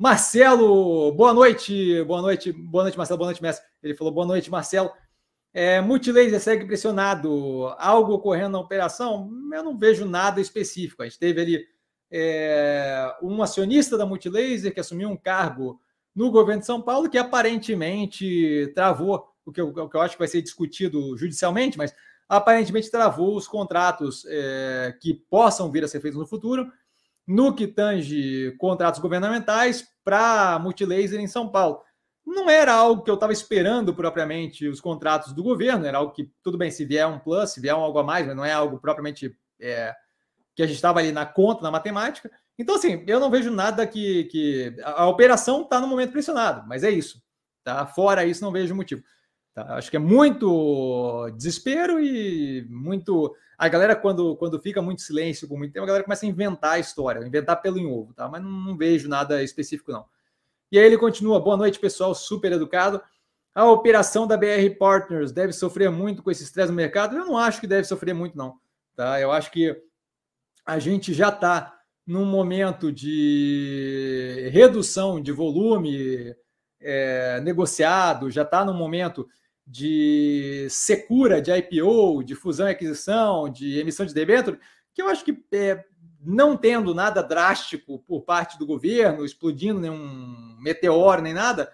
Marcelo, boa noite, boa noite, boa noite, Marcelo, boa noite, Messi. Ele falou boa noite, Marcelo. É, Multilaser segue pressionado. Algo ocorrendo na operação? Eu não vejo nada específico. A gente teve ali é, um acionista da Multilaser que assumiu um cargo no governo de São Paulo que aparentemente travou o que eu, o que eu acho que vai ser discutido judicialmente, mas aparentemente travou os contratos é, que possam vir a ser feitos no futuro no que tange contratos governamentais para Multilaser em São Paulo não era algo que eu estava esperando propriamente os contratos do governo, era algo que, tudo bem, se vier um plus, se vier um algo a mais, mas não é algo propriamente é, que a gente estava ali na conta, na matemática. Então, assim, eu não vejo nada que. que a, operação está no momento pressionado, mas é isso. Tá? Fora isso, não vejo motivo. Tá? Acho que é muito desespero e muito. A galera, quando, quando fica muito silêncio por muito tempo, a galera começa a inventar a história, inventar pelo em ovo, tá? Mas não, não vejo nada específico, não. E aí ele continua: boa noite, pessoal, super educado. A operação da BR Partners deve sofrer muito com esse estresse no mercado? Eu não acho que deve sofrer muito, não. Tá? Eu acho que a gente já está num momento de redução de volume é, negociado, já está num momento de secura de IPO, de fusão e aquisição, de emissão de debênture, que eu acho que é, não tendo nada drástico por parte do governo, explodindo nenhum meteoro nem nada,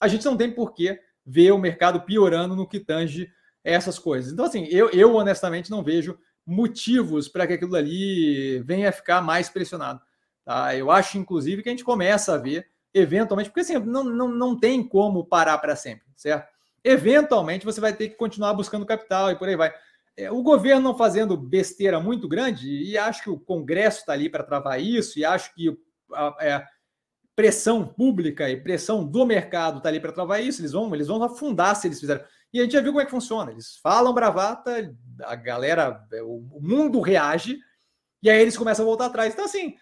a gente não tem por que ver o mercado piorando no que tange essas coisas. Então, assim, eu, eu honestamente não vejo motivos para que aquilo ali venha a ficar mais pressionado. Tá? Eu acho, inclusive, que a gente começa a ver eventualmente, porque assim, não, não, não tem como parar para sempre, certo? Eventualmente você vai ter que continuar buscando capital e por aí vai é, o governo não fazendo besteira muito grande, e acho que o Congresso está ali para travar isso, e acho que a, é, pressão pública e pressão do mercado está ali para travar isso, eles vão, eles vão afundar se eles fizerem. E a gente já viu como é que funciona. Eles falam bravata, a galera, o mundo reage, e aí eles começam a voltar atrás. Então, assim,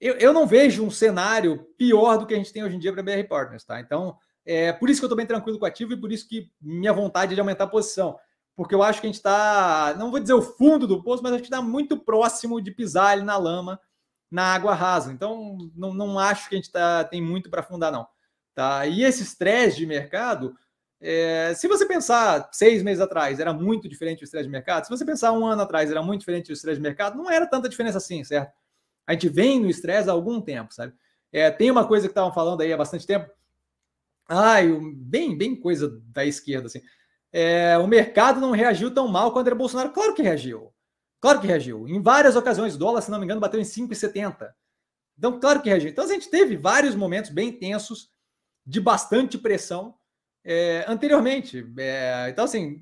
eu, eu não vejo um cenário pior do que a gente tem hoje em dia para a BR Partners, tá? Então, é por isso que eu estou bem tranquilo com o ativo e por isso que minha vontade é de aumentar a posição porque eu acho que a gente está, não vou dizer o fundo do poço, mas a gente está muito próximo de pisar ali na lama, na água rasa. Então, não, não acho que a gente tá, tem muito para afundar, não. Tá? E esse estresse de mercado, é, se você pensar seis meses atrás, era muito diferente o estresse de mercado. Se você pensar um ano atrás, era muito diferente o estresse de mercado, não era tanta diferença assim, certo? A gente vem no estresse há algum tempo, sabe? É, tem uma coisa que estavam falando aí há bastante tempo. Ai, bem, bem coisa da esquerda, assim é, o mercado não reagiu tão mal quando era Bolsonaro. Claro que reagiu. Claro que reagiu. Em várias ocasiões, o dólar, se não me engano, bateu em 5,70. Então, claro que reagiu. Então, a gente teve vários momentos bem tensos, de bastante pressão é, anteriormente. É, então, assim,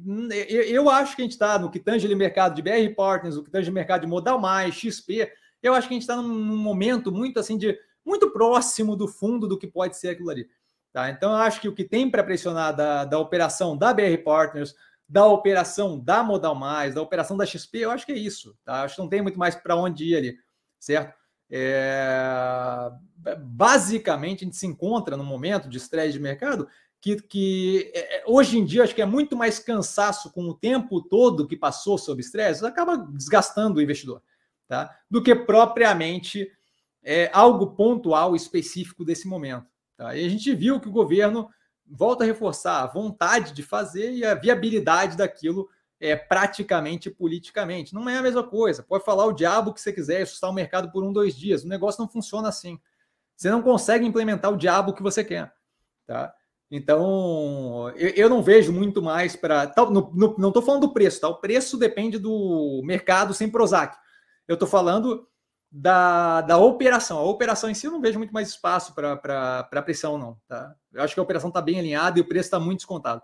eu, eu, acho que a gente está no que tange ali mercado de BR Partners, no que tange mercado de Modal Mais, XP. Eu acho que a gente está num, num momento muito assim de muito próximo do fundo do que pode ser aquilo ali. Tá? Então, eu acho que o que tem para pressionar da, da operação da BR Partners, da operação da Modal Mais, da operação da XP, eu acho que é isso. Tá? Acho que não tem muito mais para onde ir ali, certo? É... Basicamente, a gente se encontra num momento de estresse de mercado que, que é, é, hoje em dia acho que é muito mais cansaço com o tempo todo que passou sob estresse, acaba desgastando o investidor, tá? Do que propriamente é, algo pontual específico desse momento. Tá? E a gente viu que o governo volta a reforçar a vontade de fazer e a viabilidade daquilo é, praticamente politicamente. Não é a mesma coisa. Pode falar o diabo que você quiser, assustar o mercado por um, dois dias. O negócio não funciona assim. Você não consegue implementar o diabo que você quer. Tá? Então, eu, eu não vejo muito mais para. Não estou falando do preço, tá? O preço depende do mercado sem Prozac. Eu estou falando da, da operação. A operação em si eu não vejo muito mais espaço para pressão, não. Tá? Eu acho que a operação está bem alinhada e o preço está muito descontado.